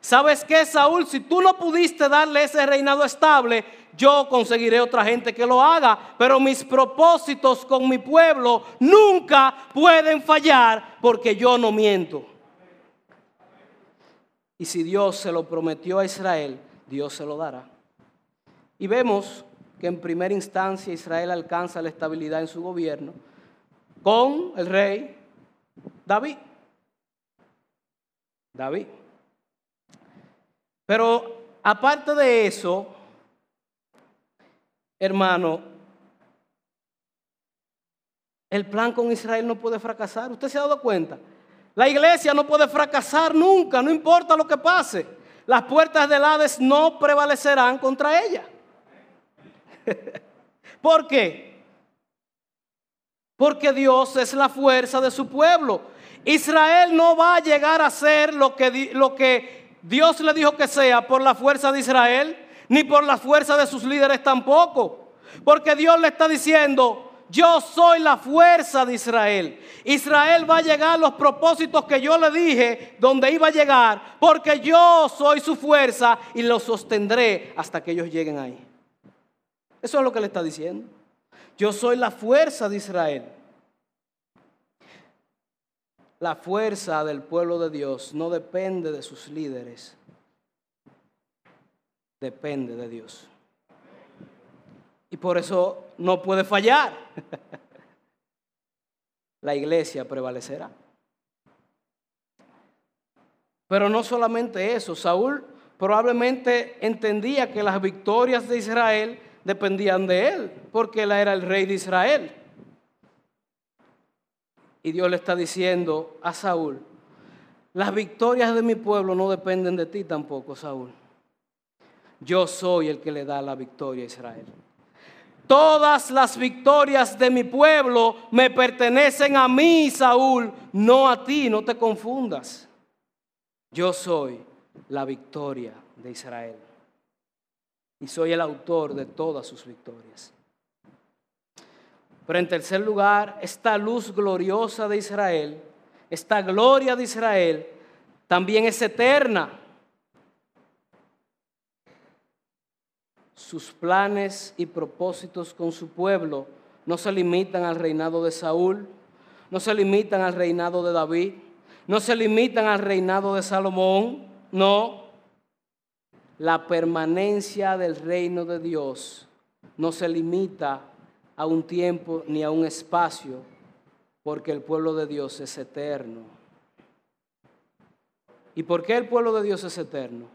¿sabes qué, Saúl? Si tú no pudiste darle ese reinado estable, yo conseguiré otra gente que lo haga. Pero mis propósitos con mi pueblo nunca pueden fallar porque yo no miento. Y si Dios se lo prometió a Israel, Dios se lo dará. Y vemos que en primera instancia Israel alcanza la estabilidad en su gobierno con el rey David. David. Pero aparte de eso, hermano, el plan con Israel no puede fracasar. ¿Usted se ha dado cuenta? La iglesia no puede fracasar nunca, no importa lo que pase. Las puertas del Hades no prevalecerán contra ella. ¿Por qué? Porque Dios es la fuerza de su pueblo. Israel no va a llegar a ser lo que, lo que Dios le dijo que sea por la fuerza de Israel, ni por la fuerza de sus líderes tampoco. Porque Dios le está diciendo, yo soy la fuerza de Israel. Israel va a llegar a los propósitos que yo le dije donde iba a llegar, porque yo soy su fuerza y lo sostendré hasta que ellos lleguen ahí. Eso es lo que le está diciendo. Yo soy la fuerza de Israel. La fuerza del pueblo de Dios no depende de sus líderes, depende de Dios. Y por eso no puede fallar. La iglesia prevalecerá. Pero no solamente eso, Saúl probablemente entendía que las victorias de Israel dependían de él, porque él era el rey de Israel. Y Dios le está diciendo a Saúl, las victorias de mi pueblo no dependen de ti tampoco, Saúl. Yo soy el que le da la victoria a Israel. Todas las victorias de mi pueblo me pertenecen a mí, Saúl, no a ti, no te confundas. Yo soy la victoria de Israel y soy el autor de todas sus victorias. Pero en tercer lugar, esta luz gloriosa de Israel esta gloria de Israel también es eterna. Sus planes y propósitos con su pueblo no se limitan al reinado de Saúl, no se limitan al reinado de David, no se limitan al reinado de Salomón, no. La permanencia del reino de Dios no se limita a un tiempo ni a un espacio porque el pueblo de Dios es eterno. ¿Y por qué el pueblo de Dios es eterno?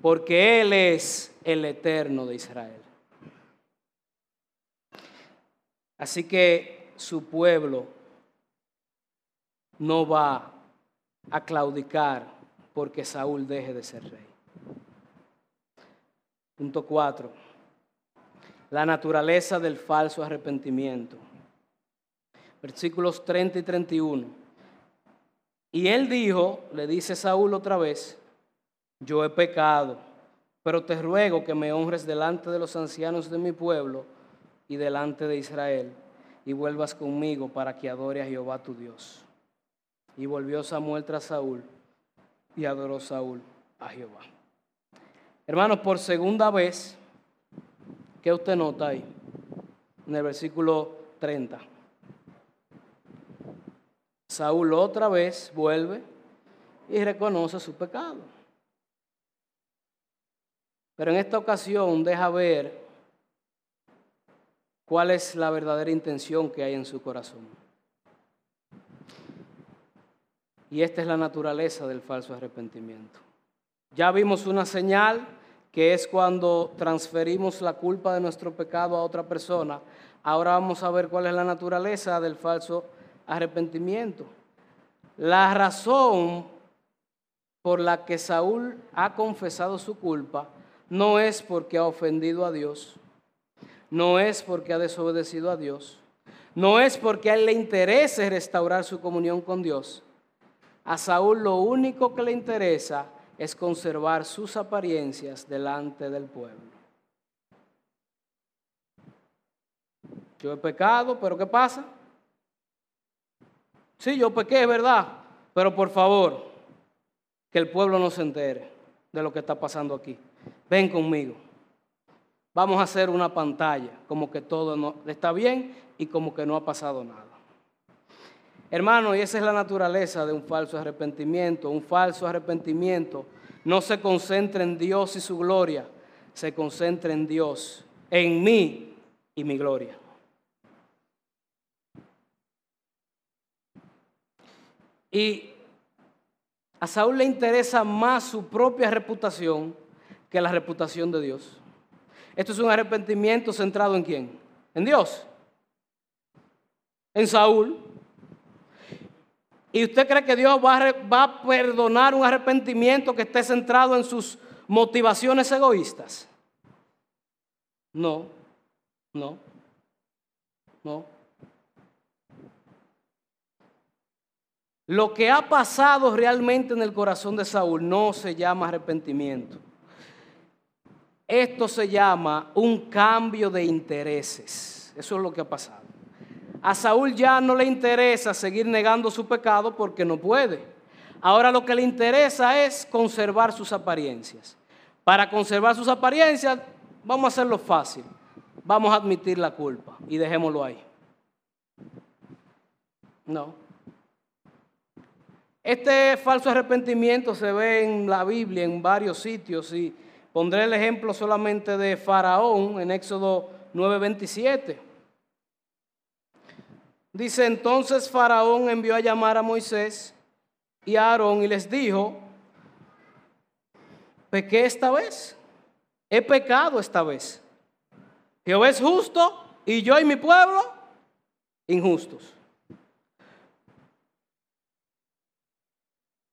Porque Él es el eterno de Israel. Así que su pueblo no va a claudicar porque Saúl deje de ser rey. Punto 4. La naturaleza del falso arrepentimiento versículos 30 y 31. Y él dijo, le dice Saúl otra vez, yo he pecado, pero te ruego que me honres delante de los ancianos de mi pueblo y delante de Israel, y vuelvas conmigo para que adore a Jehová tu Dios. Y volvió Samuel tras Saúl y adoró Saúl a Jehová. Hermanos, por segunda vez, ¿qué usted nota ahí? En el versículo 30. Saúl otra vez vuelve y reconoce su pecado. Pero en esta ocasión deja ver cuál es la verdadera intención que hay en su corazón. Y esta es la naturaleza del falso arrepentimiento. Ya vimos una señal que es cuando transferimos la culpa de nuestro pecado a otra persona. Ahora vamos a ver cuál es la naturaleza del falso arrepentimiento. La razón por la que Saúl ha confesado su culpa no es porque ha ofendido a Dios, no es porque ha desobedecido a Dios, no es porque a él le interese restaurar su comunión con Dios. A Saúl lo único que le interesa es conservar sus apariencias delante del pueblo. Yo he pecado, pero ¿qué pasa? Sí, yo pequé, es verdad, pero por favor, que el pueblo no se entere de lo que está pasando aquí. Ven conmigo. Vamos a hacer una pantalla, como que todo está bien y como que no ha pasado nada. Hermano, y esa es la naturaleza de un falso arrepentimiento. Un falso arrepentimiento no se concentra en Dios y su gloria, se concentra en Dios, en mí y mi gloria. Y a Saúl le interesa más su propia reputación que la reputación de Dios. Esto es un arrepentimiento centrado en quién? En Dios. En Saúl. ¿Y usted cree que Dios va a, perdonar un arrepentimiento que esté centrado en sus motivaciones egoístas? No, no, no. Lo que ha pasado realmente en el corazón de Saúl no se llama arrepentimiento. Esto se llama un cambio de intereses. Eso es lo que ha pasado. A Saúl ya no le interesa seguir negando su pecado porque no puede. Ahora lo que le interesa es conservar sus apariencias. Para conservar sus apariencias, vamos a hacerlo fácil. Vamos a admitir la culpa y dejémoslo ahí. No. Este falso arrepentimiento se ve en la Biblia en varios sitios y pondré el ejemplo solamente de Faraón en Éxodo 9:27. Dice entonces Faraón envió a llamar a Moisés y a Aarón y les dijo, pequé esta vez, he pecado esta vez. Jehová es justo y yo y mi pueblo injustos.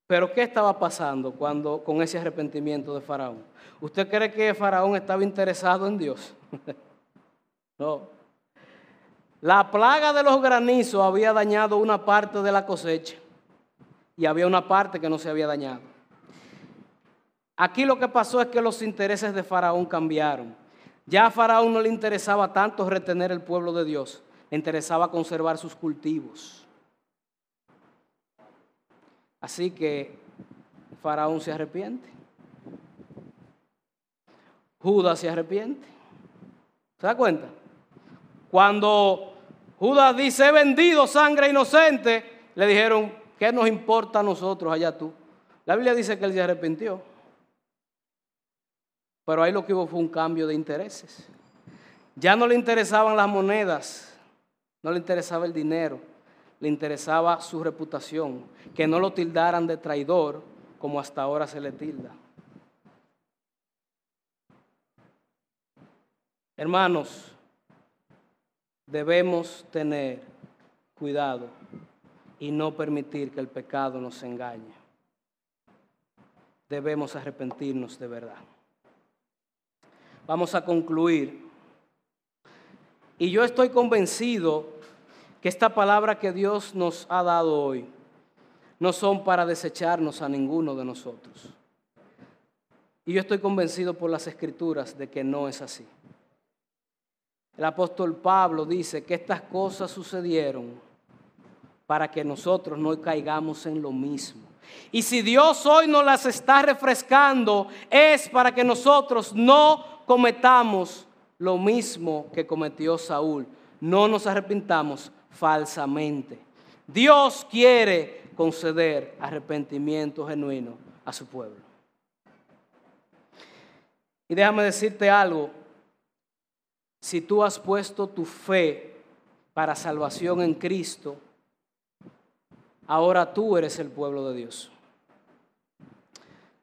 Pero ¿qué estaba pasando cuando con ese arrepentimiento de Faraón? ¿Usted cree que Faraón estaba interesado en Dios? no. La plaga de los granizos había dañado una parte de la cosecha y había una parte que no se había dañado. Aquí lo que pasó es que los intereses de Faraón cambiaron. Ya a Faraón no le interesaba tanto retener el pueblo de Dios, le interesaba conservar sus cultivos. Así que Faraón se arrepiente. Judas se arrepiente. ¿Se da cuenta? Cuando Judas dice, he vendido sangre inocente, le dijeron, ¿qué nos importa a nosotros allá tú? La Biblia dice que él se arrepintió. Pero ahí lo que hubo fue un cambio de intereses. Ya no le interesaban las monedas, no le interesaba el dinero le interesaba su reputación, que no lo tildaran de traidor como hasta ahora se le tilda. Hermanos, debemos tener cuidado y no permitir que el pecado nos engañe. Debemos arrepentirnos de verdad. Vamos a concluir. Y yo estoy convencido que esta palabra que Dios nos ha dado hoy no son para desecharnos a ninguno de nosotros. Y yo estoy convencido por las escrituras de que no es así. El apóstol Pablo dice que estas cosas sucedieron para que nosotros no caigamos en lo mismo. Y si Dios hoy nos las está refrescando, es para que nosotros no cometamos lo mismo que cometió Saúl. No nos arrepintamos falsamente. Dios quiere conceder arrepentimiento genuino a su pueblo. Y déjame decirte algo, si tú has puesto tu fe para salvación en Cristo, ahora tú eres el pueblo de Dios.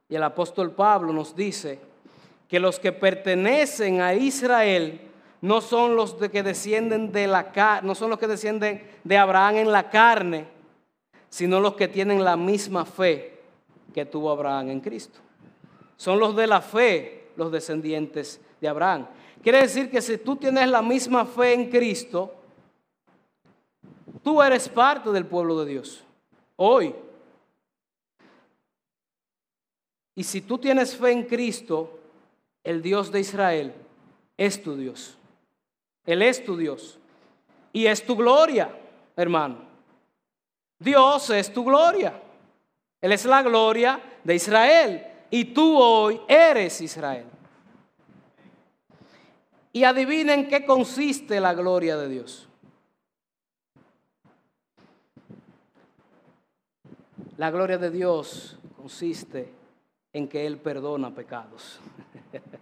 Y el apóstol Pablo nos dice que los que pertenecen a Israel no son los de que descienden de la no son los que descienden de Abraham en la carne, sino los que tienen la misma fe que tuvo Abraham en Cristo. Son los de la fe los descendientes de Abraham. Quiere decir que si tú tienes la misma fe en Cristo, tú eres parte del pueblo de Dios. Hoy. Y si tú tienes fe en Cristo, el Dios de Israel es tu Dios. Él es tu Dios. Y es tu gloria, hermano. Dios es tu gloria. Él es la gloria de Israel. Y tú hoy eres Israel. Y adivinen qué consiste la gloria de Dios. La gloria de Dios consiste en que Él perdona pecados.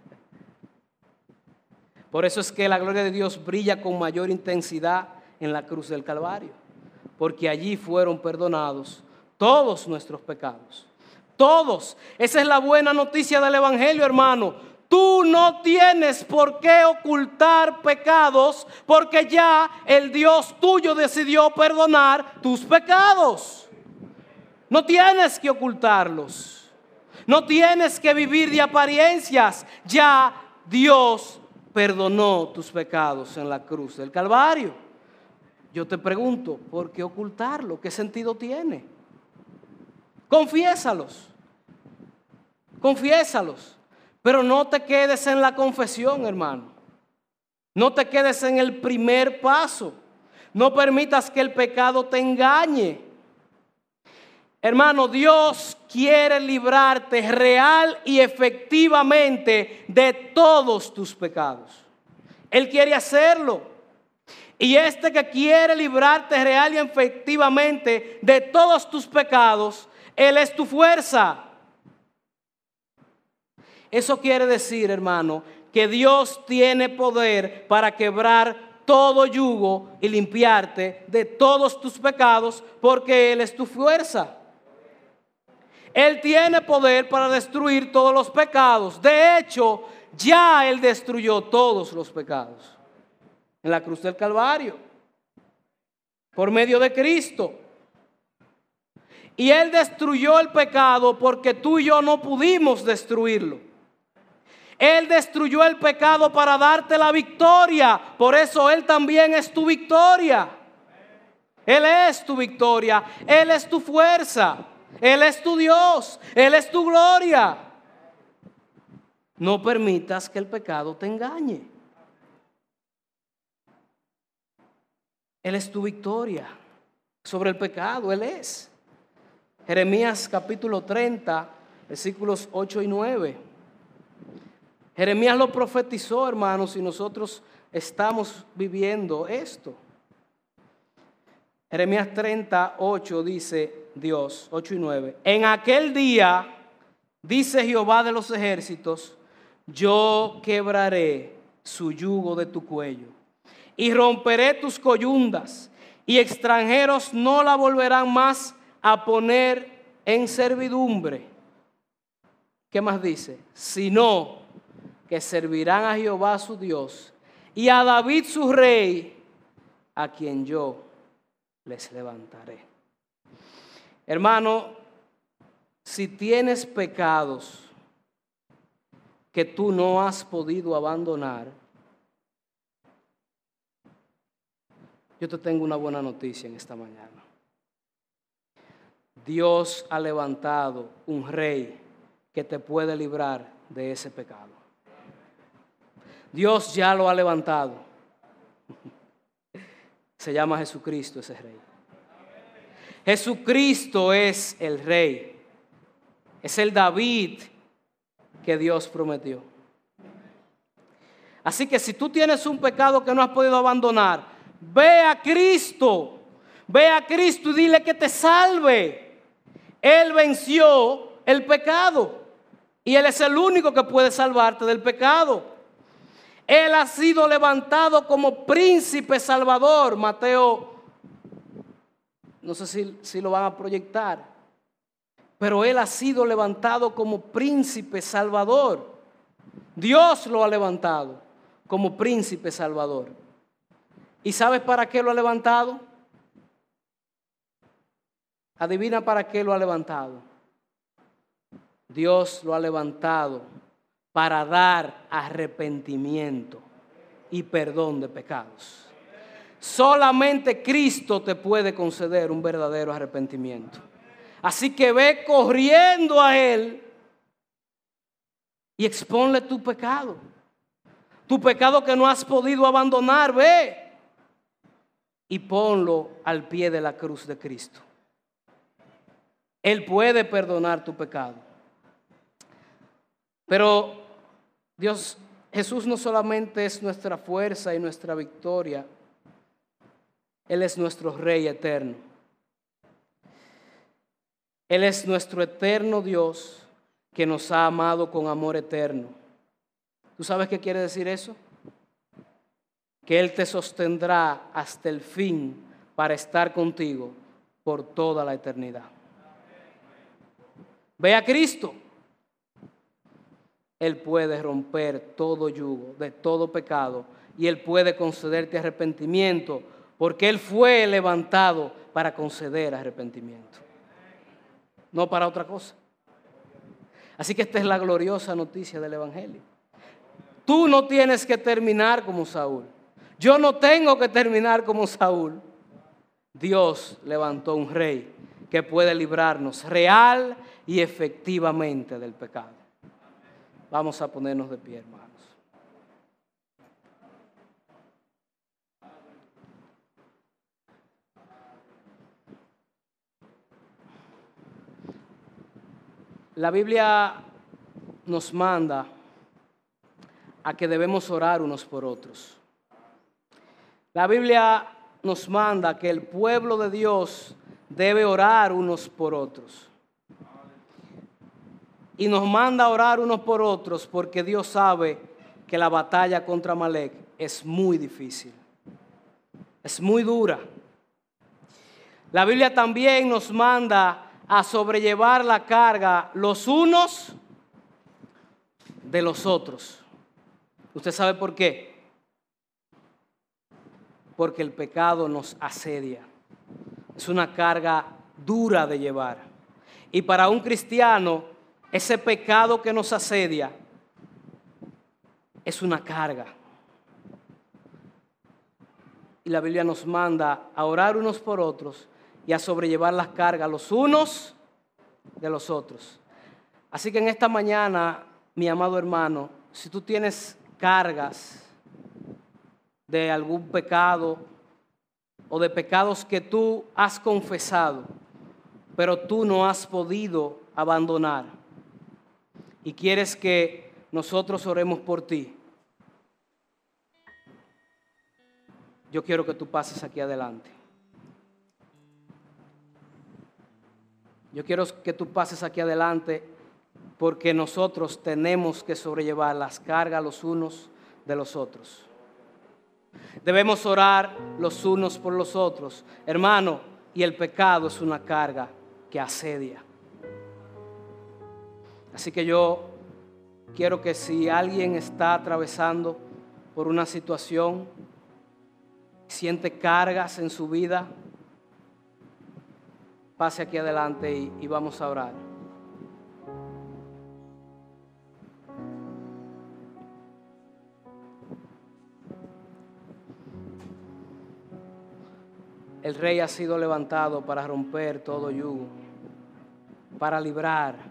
Por eso es que la gloria de Dios brilla con mayor intensidad en la cruz del Calvario, porque allí fueron perdonados todos nuestros pecados. Todos. Esa es la buena noticia del Evangelio, hermano. Tú no tienes por qué ocultar pecados porque ya el Dios tuyo decidió perdonar tus pecados. No tienes que ocultarlos. No tienes que vivir de apariencias. Ya Dios perdonó tus pecados en la cruz del Calvario. Yo te pregunto, ¿por qué ocultarlo? ¿Qué sentido tiene? Confiésalos. Confiésalos. Pero no te quedes en la confesión, hermano. No te quedes en el primer paso. No permitas que el pecado te engañe. Hermano, Dios quiere librarte real y efectivamente de todos tus pecados. Él quiere hacerlo. Y este que quiere librarte real y efectivamente de todos tus pecados, Él es tu fuerza. Eso quiere decir, hermano, que Dios tiene poder para quebrar todo yugo y limpiarte de todos tus pecados porque Él es tu fuerza. Él tiene poder para destruir todos los pecados. De hecho, ya Él destruyó todos los pecados en la cruz del Calvario por medio de Cristo. Y Él destruyó el pecado porque tú y yo no pudimos destruirlo. Él destruyó el pecado para darte la victoria. Por eso Él también es tu victoria. Él es tu victoria. Él es tu fuerza. Él es tu Dios. Él es tu gloria. No permitas que el pecado te engañe. Él es tu victoria sobre el pecado. Él es. Jeremías capítulo 30, versículos 8 y 9. Jeremías lo profetizó, hermanos, y nosotros estamos viviendo esto. Jeremías 38 dice Dios, 8 y 9. En aquel día, dice Jehová de los ejércitos, yo quebraré su yugo de tu cuello y romperé tus coyundas y extranjeros no la volverán más a poner en servidumbre. ¿Qué más dice? Sino que servirán a Jehová su Dios y a David su rey, a quien yo les levantaré. Hermano, si tienes pecados que tú no has podido abandonar, yo te tengo una buena noticia en esta mañana. Dios ha levantado un rey que te puede librar de ese pecado. Dios ya lo ha levantado. Se llama Jesucristo ese rey. Jesucristo es el rey. Es el David que Dios prometió. Así que si tú tienes un pecado que no has podido abandonar, ve a Cristo. Ve a Cristo y dile que te salve. Él venció el pecado. Y Él es el único que puede salvarte del pecado. Él ha sido levantado como príncipe salvador. Mateo, no sé si, si, lo van a proyectar. Pero Él ha sido levantado como príncipe salvador. Dios lo ha levantado como príncipe salvador. ¿Y sabes para qué lo ha levantado? Adivina para qué lo ha levantado. Dios lo ha levantado para dar arrepentimiento y perdón de pecados. Solamente Cristo te puede conceder un verdadero arrepentimiento. Así que ve corriendo a Él y exponle tu pecado. Tu pecado que no has podido abandonar, ve y ponlo al pie de la cruz de Cristo. Él puede perdonar tu pecado. Pero Dios, Jesús no solamente es nuestra fuerza y nuestra victoria, Él es nuestro Rey eterno. Él es nuestro eterno Dios que nos ha amado con amor eterno. ¿Tú sabes qué quiere decir eso? Que Él te sostendrá hasta el fin para estar contigo por toda la eternidad. Ve a Cristo. Él puede romper todo yugo de todo pecado y Él puede concederte arrepentimiento porque Él fue levantado para conceder arrepentimiento, no para otra cosa. Así que esta es la gloriosa noticia del Evangelio. Tú no tienes que terminar como Saúl. Yo no tengo que terminar como Saúl. Dios levantó un rey que puede librarnos real y efectivamente del pecado. Vamos a ponernos de pie, hermanos. La Biblia nos manda a que debemos orar unos por otros. La Biblia nos manda que el pueblo de Dios debe orar unos por otros y nos manda a orar unos por otros porque Dios sabe que la batalla contra Malek es muy difícil. Es muy dura. La Biblia también nos manda a sobrellevar la carga los unos de los otros. ¿Usted sabe por qué? Porque el pecado nos asedia. Es una carga dura de llevar. Y para un cristiano, ese pecado que nos asedia es una carga. Y la Biblia nos manda a orar unos por otros y a sobrellevar las cargas los unos de los otros. Así que en esta mañana, mi amado hermano, si tú tienes cargas de algún pecado o de pecados que tú has confesado, pero tú no has podido abandonar y quieres que nosotros oremos por ti, yo quiero que tú pases aquí adelante. Yo quiero que tú pases aquí adelante porque nosotros tenemos que sobrellevar las cargas los unos de los otros. Debemos orar los unos por los otros. Hermano, y el pecado es una carga que asedia. Así que yo quiero que si alguien está atravesando por una situación, siente cargas en su vida, pase aquí adelante y, y vamos a orar. El rey ha sido levantado para romper todo yugo, para librar.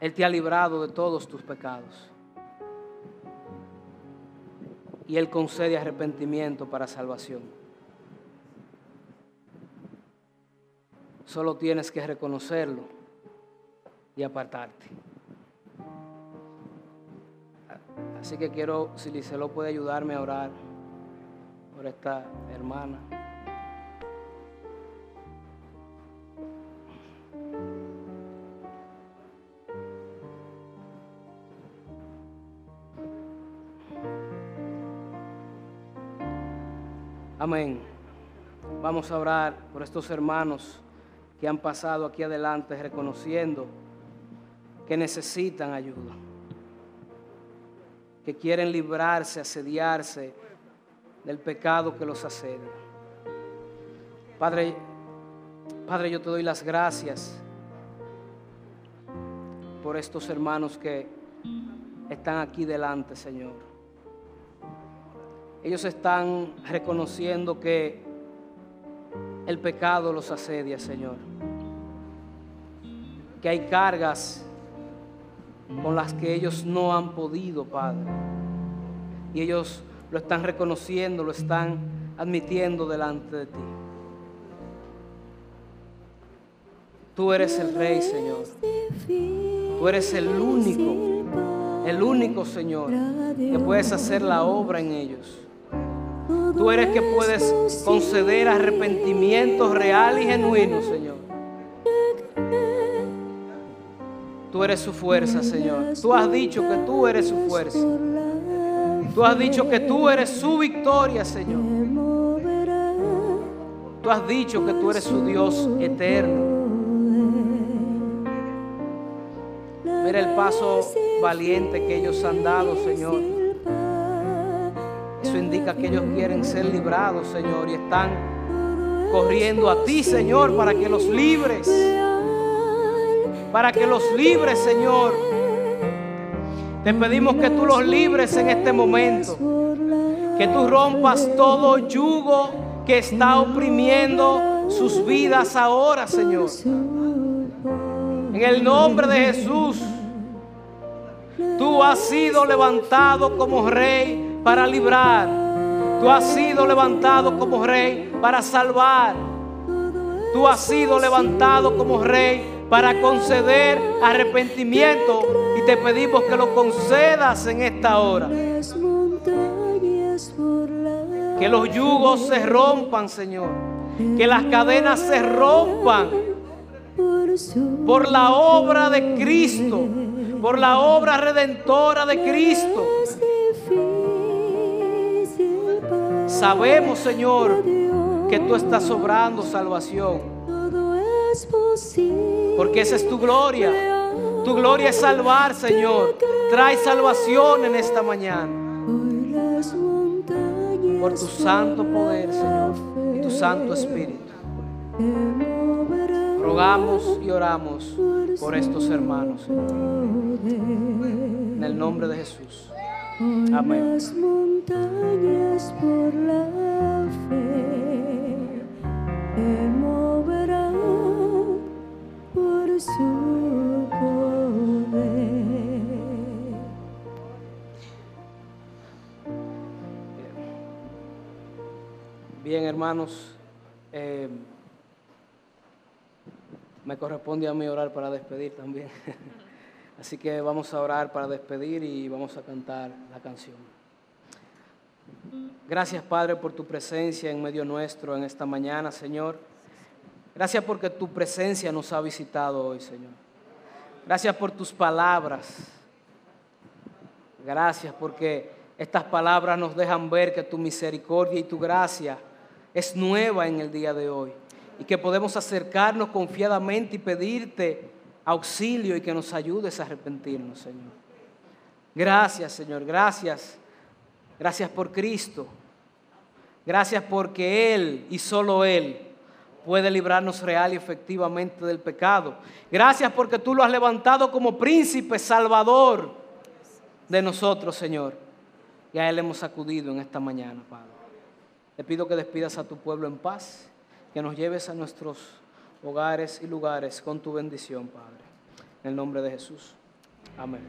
Él te ha librado de todos tus pecados. Y Él concede arrepentimiento para salvación. Solo tienes que reconocerlo y apartarte. Así que quiero, si Licelo puede ayudarme a orar por esta hermana. Amén. Vamos a orar por estos hermanos que han pasado aquí adelante reconociendo que necesitan ayuda, que quieren librarse, asediarse del pecado que los asedia. Padre, Padre, yo te doy las gracias por estos hermanos que están aquí delante, Señor. Ellos están reconociendo que el pecado los asedia, Señor. Que hay cargas con las que ellos no han podido, Padre. Y ellos lo están reconociendo, lo están admitiendo delante de ti. Tú eres el Rey, Señor. Tú eres el único, el único, Señor, que puedes hacer la obra en ellos. Tú eres que puedes conceder arrepentimiento real y genuino, Señor. Tú eres su fuerza, Señor. Tú has dicho que tú eres su fuerza. Tú has dicho que tú eres su victoria, Señor. Tú has dicho que tú eres su Dios eterno. Mira el paso valiente que ellos han dado, Señor. Eso indica que ellos quieren ser librados, Señor, y están corriendo a ti, Señor, para que los libres. Para que los libres, Señor. Te pedimos que tú los libres en este momento. Que tú rompas todo yugo que está oprimiendo sus vidas ahora, Señor. En el nombre de Jesús, tú has sido levantado como rey para librar. Tú has sido levantado como rey para salvar. Tú has sido levantado como rey para conceder arrepentimiento y te pedimos que lo concedas en esta hora. Que los yugos se rompan, Señor. Que las cadenas se rompan por la obra de Cristo, por la obra redentora de Cristo. Sabemos, Señor, que tú estás sobrando salvación. Porque esa es tu gloria. Tu gloria es salvar, Señor. Trae salvación en esta mañana. Por tu santo poder, Señor. Y tu santo espíritu. Rogamos y oramos por estos hermanos. Señor. En el nombre de Jesús. Por Amén. las montañas por la fe te moverá por su poder. Bien, hermanos, eh, me corresponde a mí orar para despedir también. Así que vamos a orar para despedir y vamos a cantar la canción. Gracias, Padre, por tu presencia en medio nuestro en esta mañana, Señor. Gracias porque tu presencia nos ha visitado hoy, Señor. Gracias por tus palabras. Gracias porque estas palabras nos dejan ver que tu misericordia y tu gracia es nueva en el día de hoy y que podemos acercarnos confiadamente y pedirte auxilio y que nos ayudes a arrepentirnos, Señor. Gracias, Señor, gracias. Gracias por Cristo. Gracias porque Él y solo Él puede librarnos real y efectivamente del pecado. Gracias porque tú lo has levantado como príncipe salvador de nosotros, Señor. Y a Él hemos acudido en esta mañana, Padre. Te pido que despidas a tu pueblo en paz, que nos lleves a nuestros hogares y lugares con tu bendición, Padre. En el nombre de Jesús. Amén.